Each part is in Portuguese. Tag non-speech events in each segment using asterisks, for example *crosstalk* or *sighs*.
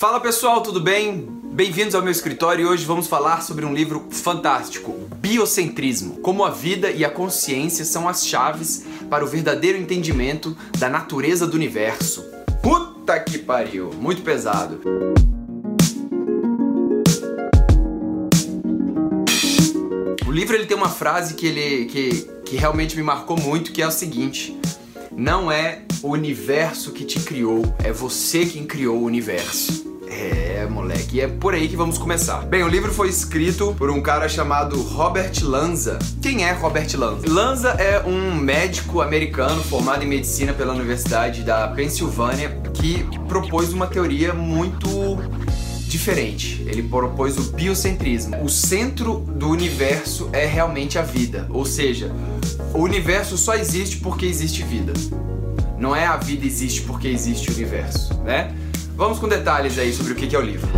Fala pessoal, tudo bem? Bem-vindos ao meu escritório e hoje vamos falar sobre um livro fantástico, Biocentrismo: Como a vida e a consciência são as chaves para o verdadeiro entendimento da natureza do universo. Puta que pariu, muito pesado. O livro ele tem uma frase que ele que, que realmente me marcou muito, que é o seguinte: não é o universo que te criou, é você quem criou o universo. É, moleque, e é por aí que vamos começar. Bem, o livro foi escrito por um cara chamado Robert Lanza. Quem é Robert Lanza? Lanza é um médico americano formado em medicina pela Universidade da Pensilvânia que propôs uma teoria muito diferente. Ele propôs o biocentrismo. O centro do universo é realmente a vida, ou seja, o universo só existe porque existe vida. Não é a vida existe porque existe o universo, né? Vamos com detalhes aí sobre o que é o livro.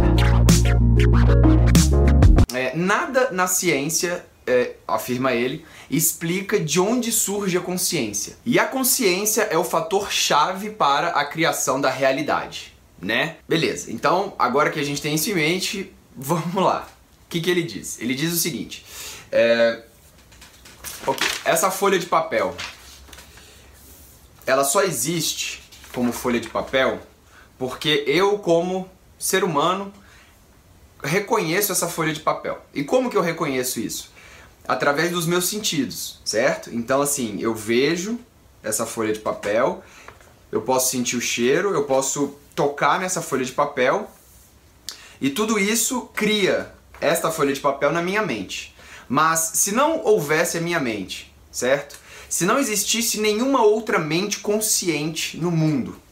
É, nada na ciência, é, afirma ele, explica de onde surge a consciência. E a consciência é o fator chave para a criação da realidade, né? Beleza, então agora que a gente tem isso em mente, *laughs* vamos lá. O que, que ele diz? Ele diz o seguinte: é, okay, essa folha de papel, ela só existe como folha de papel porque eu, como ser humano, reconheço essa folha de papel. E como que eu reconheço isso? Através dos meus sentidos, certo? Então, assim, eu vejo essa folha de papel, eu posso sentir o cheiro, eu posso tocar nessa folha de papel, e tudo isso cria esta folha de papel na minha mente. Mas se não houvesse a minha mente, certo? Se não existisse nenhuma outra mente consciente no mundo,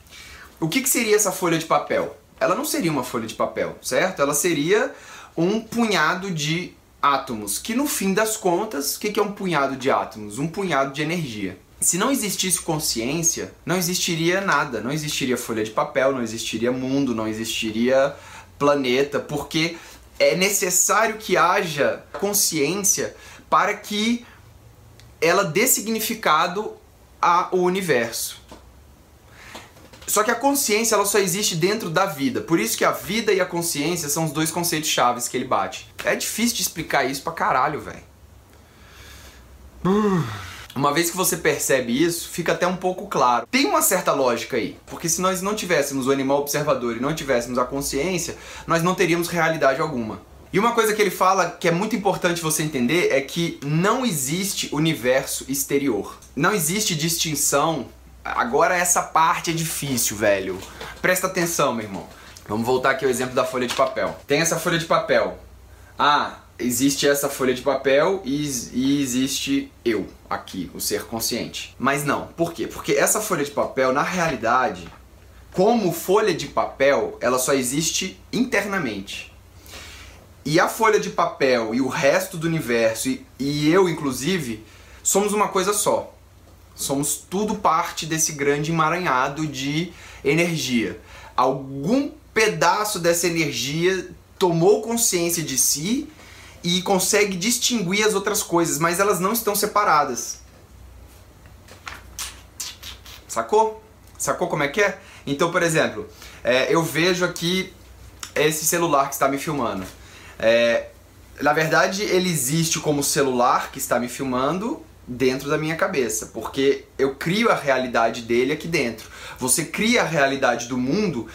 o que, que seria essa folha de papel? Ela não seria uma folha de papel, certo? Ela seria um punhado de átomos, que no fim das contas, o que, que é um punhado de átomos? Um punhado de energia. Se não existisse consciência, não existiria nada, não existiria folha de papel, não existiria mundo, não existiria planeta, porque é necessário que haja consciência para que ela dê significado ao universo. Só que a consciência ela só existe dentro da vida. Por isso que a vida e a consciência são os dois conceitos chaves que ele bate. É difícil de explicar isso pra caralho, velho. *sighs* Uma vez que você percebe isso, fica até um pouco claro. Tem uma certa lógica aí, porque se nós não tivéssemos o animal observador e não tivéssemos a consciência, nós não teríamos realidade alguma. E uma coisa que ele fala que é muito importante você entender é que não existe universo exterior. Não existe distinção Agora essa parte é difícil, velho. Presta atenção, meu irmão. Vamos voltar aqui ao exemplo da folha de papel. Tem essa folha de papel. Ah, existe essa folha de papel e, e, existe eu aqui, o ser consciente. Mas não. Por quê? Porque essa folha de papel, na realidade, como folha de papel, ela só existe internamente. E a folha de papel e o resto do universo, e, e eu inclusive, somos uma coisa só. Somos tudo parte desse grande emaranhado de energia. Algum pedaço dessa energia tomou consciência de si e consegue distinguir as outras coisas, mas elas não estão separadas. Sacou? Sacou como é que é? Então, por exemplo, é, eu vejo aqui esse celular que está me filmando. É, na verdade, ele existe como celular que está me filmando, dentro da minha cabeça, porque eu crio a realidade dele aqui dentro. Você cria a realidade do mundo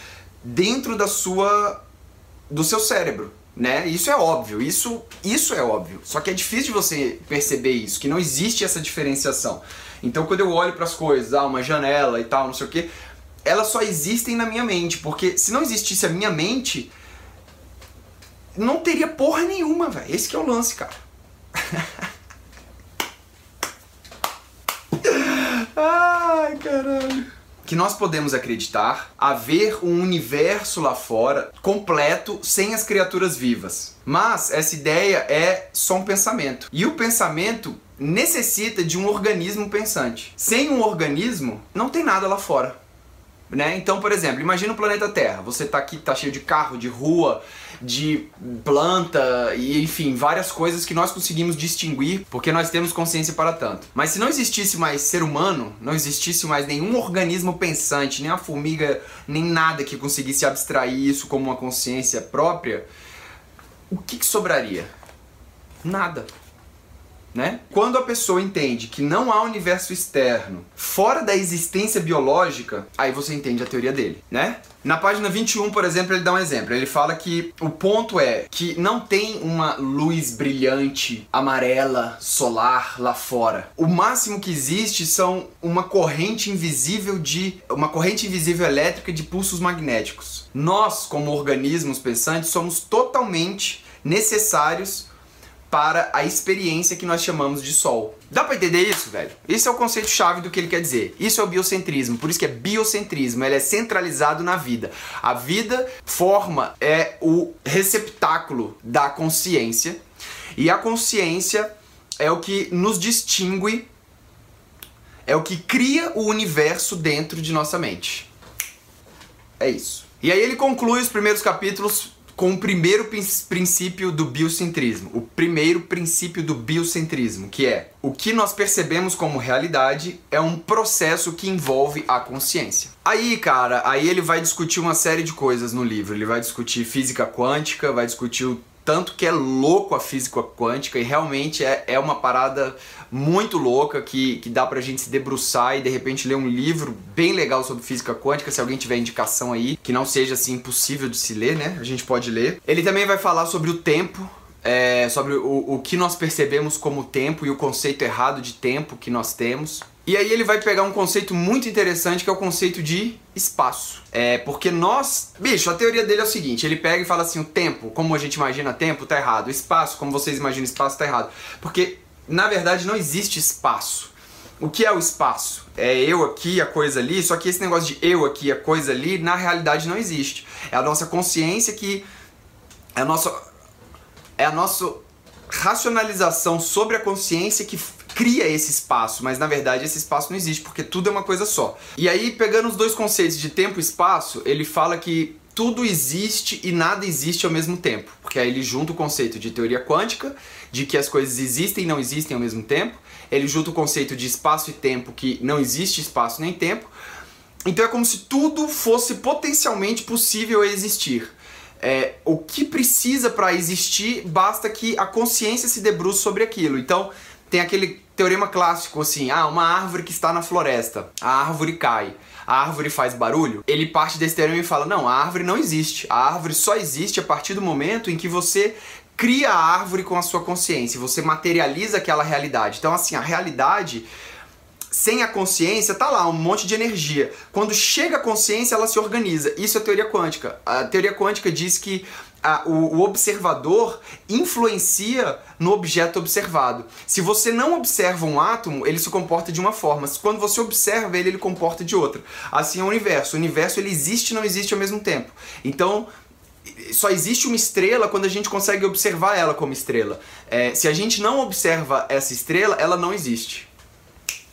dentro da sua do seu cérebro, né? Isso é óbvio, isso isso é óbvio. Só que é difícil de você perceber isso, que não existe essa diferenciação. Então quando eu olho para as coisas, ah, uma janela e tal, não sei o quê, elas só existem na minha mente, porque se não existisse a minha mente, não teria porra nenhuma, velho. Esse que é o lance, cara. *laughs* Ai, caralho. Que nós podemos acreditar haver um universo lá fora completo sem as criaturas vivas. Mas essa ideia é só um pensamento. E o pensamento necessita de um organismo pensante. Sem um organismo, não tem nada lá fora. Né? Então, por exemplo, imagina o planeta Terra. Você tá aqui, tá cheio de carro, de rua, de planta e enfim, várias coisas que nós conseguimos distinguir porque nós temos consciência para tanto. Mas se não existisse mais ser humano, não existisse mais nenhum organismo pensante, nem a formiga, nem nada que conseguisse abstrair isso como uma consciência própria, o que, que sobraria? Nada né? Quando a pessoa entende que não há universo externo fora da existência biológica, aí você entende a teoria dele, né? Na página 21, por exemplo, ele dá um exemplo. Ele fala que o ponto é que não tem uma luz brilhante amarela solar lá fora. O máximo que existe são uma corrente invisível de uma corrente invisível elétrica de pulsos magnéticos. Nós, como organismos pensantes, somos totalmente necessários para a experiência que nós chamamos de sol. Dá para entender isso, velho? Esse é o conceito chave do que ele quer dizer. Isso é o biocentrismo, por isso que é biocentrismo, ele é centralizado na vida. A vida forma é o receptáculo da consciência e a consciência é o que nos distingue, é o que cria o universo dentro de nossa mente. É isso. E aí ele conclui os primeiros capítulos com o primeiro princípio do biocentrismo, o primeiro princípio do biocentrismo, que é o que nós percebemos como realidade é um processo que envolve a consciência. Aí, cara, aí ele vai discutir uma série de coisas no livro. Ele vai discutir física quântica, vai discutir o tanto que é louco a física quântica e realmente é, é uma parada muito louca que, que dá pra gente se debruçar e de repente ler um livro bem legal sobre física quântica, se alguém tiver indicação aí, que não seja assim impossível de se ler, né? A gente pode ler. Ele também vai falar sobre o tempo, é, sobre o, o que nós percebemos como tempo e o conceito errado de tempo que nós temos. E aí ele vai pegar um conceito muito interessante que é o conceito de espaço. É, porque nós. Bicho, a teoria dele é o seguinte: ele pega e fala assim: o tempo, como a gente imagina tempo, tá errado. O espaço, como vocês imaginam espaço, tá errado. Porque, na verdade, não existe espaço. O que é o espaço? É eu aqui, a coisa ali, só que esse negócio de eu aqui, a coisa ali, na realidade não existe. É a nossa consciência que. É a nossa. É a nossa racionalização sobre a consciência que cria esse espaço, mas na verdade esse espaço não existe, porque tudo é uma coisa só. E aí, pegando os dois conceitos de tempo e espaço, ele fala que tudo existe e nada existe ao mesmo tempo. Porque aí ele junta o conceito de teoria quântica, de que as coisas existem e não existem ao mesmo tempo. Ele junta o conceito de espaço e tempo, que não existe espaço nem tempo. Então é como se tudo fosse potencialmente possível existir. É, o que precisa para existir basta que a consciência se debruce sobre aquilo. Então, tem aquele teorema clássico assim: ah, uma árvore que está na floresta, a árvore cai. A árvore faz barulho? Ele parte desse teorema e fala: não, a árvore não existe. A árvore só existe a partir do momento em que você cria a árvore com a sua consciência, você materializa aquela realidade. Então, assim, a realidade sem a consciência, tá lá, um monte de energia. Quando chega a consciência, ela se organiza. Isso é teoria quântica. A teoria quântica diz que a, o, o, observador influencia no objeto observado. Se você não observa um átomo, ele se comporta de uma forma. Quando você observa ele, ele comporta de outra. Assim é o universo. O universo ele existe e não existe ao mesmo tempo. Então, só existe uma estrela quando a gente consegue observar ela como estrela. É, se a gente não observa essa estrela, ela não existe.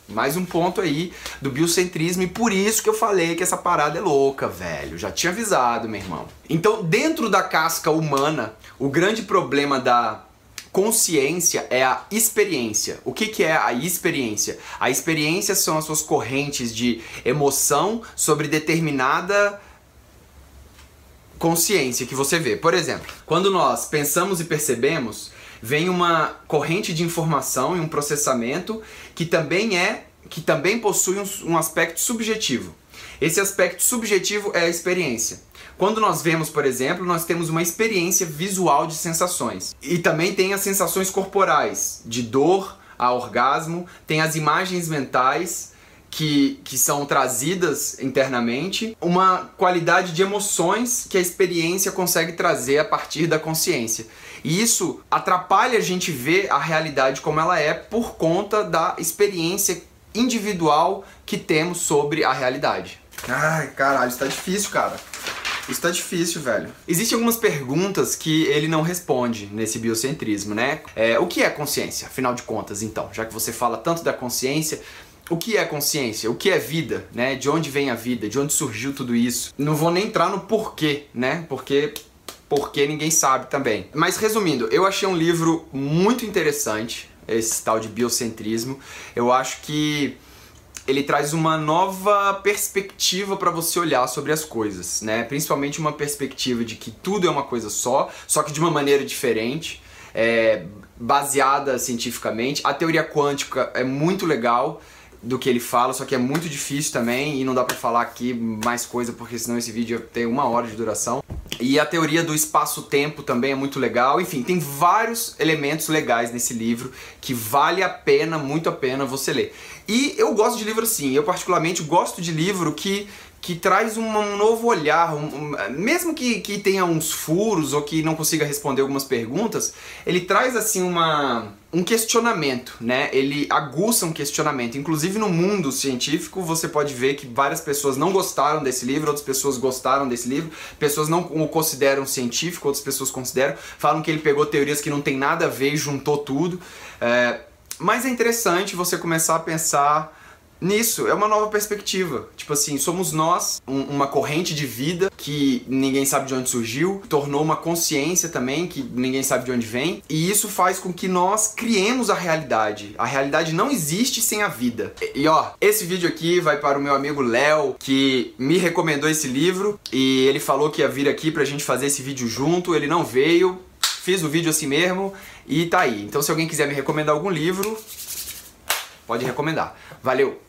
Mais um ponto aí do biocentrismo e por isso que eu falei que essa parada é louca, velho. Já tinha avisado, meu irmão. Então, dentro da casca humana, o grande problema da consciência é a experiência. O que, que é a experiência? A experiência são as suas correntes de emoção sobre determinada consciência que você vê. Por exemplo, quando nós pensamos e percebemos, vem uma corrente de informação e um processamento que também é que também possui um, um aspecto subjetivo. Esse aspecto subjetivo é a experiência. Quando nós vemos, por exemplo, nós temos uma experiência visual de sensações. E também tem as sensações corporais, de dor a orgasmo, tem as imagens mentais que, que são trazidas internamente, uma qualidade de emoções que a experiência consegue trazer a partir da consciência. E isso atrapalha a gente ver a realidade como ela é por conta da experiência individual que temos sobre a realidade. Ai, caralho, isso tá difícil, cara. Isso tá difícil, velho. Existem algumas perguntas que ele não responde nesse biocentrismo, né? É, o que é consciência, afinal de contas, então? Já que você fala tanto da consciência, o que é consciência? O que é vida, né? De onde vem a vida? De onde surgiu tudo isso? Não vou nem entrar no porquê, né? Porque porque ninguém sabe também. Mas resumindo, eu achei um livro muito interessante, esse tal de biocentrismo. Eu acho que ele traz uma nova perspectiva para você olhar sobre as coisas, né? Principalmente uma perspectiva de que tudo é uma coisa só, só que de uma maneira diferente, é, baseada cientificamente. A teoria quântica é muito legal do que ele fala, só que é muito difícil também e não dá para falar aqui mais coisa porque senão esse vídeo tem uma hora de duração. E a teoria do espaço-tempo também é muito legal. Enfim, tem vários elementos legais nesse livro que vale a pena, muito a pena você ler. E eu gosto de livro assim, eu particularmente gosto de livro que que traz um, novo olhar, um, um, mesmo que, que tenha uns furos ou que não consiga responder algumas perguntas, ele traz assim uma, um questionamento, né? Ele aguça um questionamento. Inclusive no mundo científico você pode ver que várias pessoas não gostaram desse livro, outras pessoas gostaram desse livro, pessoas não o consideram científico, outras pessoas consideram, falam que ele pegou teorias que não tem nada a ver e juntou tudo. É, mas é interessante você começar a pensar nisso. É uma nova perspectiva. Tipo assim, somos nós, um, uma corrente de vida que ninguém sabe de onde surgiu, tornou uma consciência também que ninguém sabe de onde vem, e isso faz com que nós criemos a realidade. A realidade não existe sem a vida. E, e ó, esse vídeo aqui vai para o meu amigo Léo, que me recomendou esse livro e ele falou que ia vir aqui pra gente fazer esse vídeo junto. Ele não veio, fiz o vídeo assim mesmo e tá aí. Então se alguém quiser me recomendar algum livro, pode recomendar. Valeu!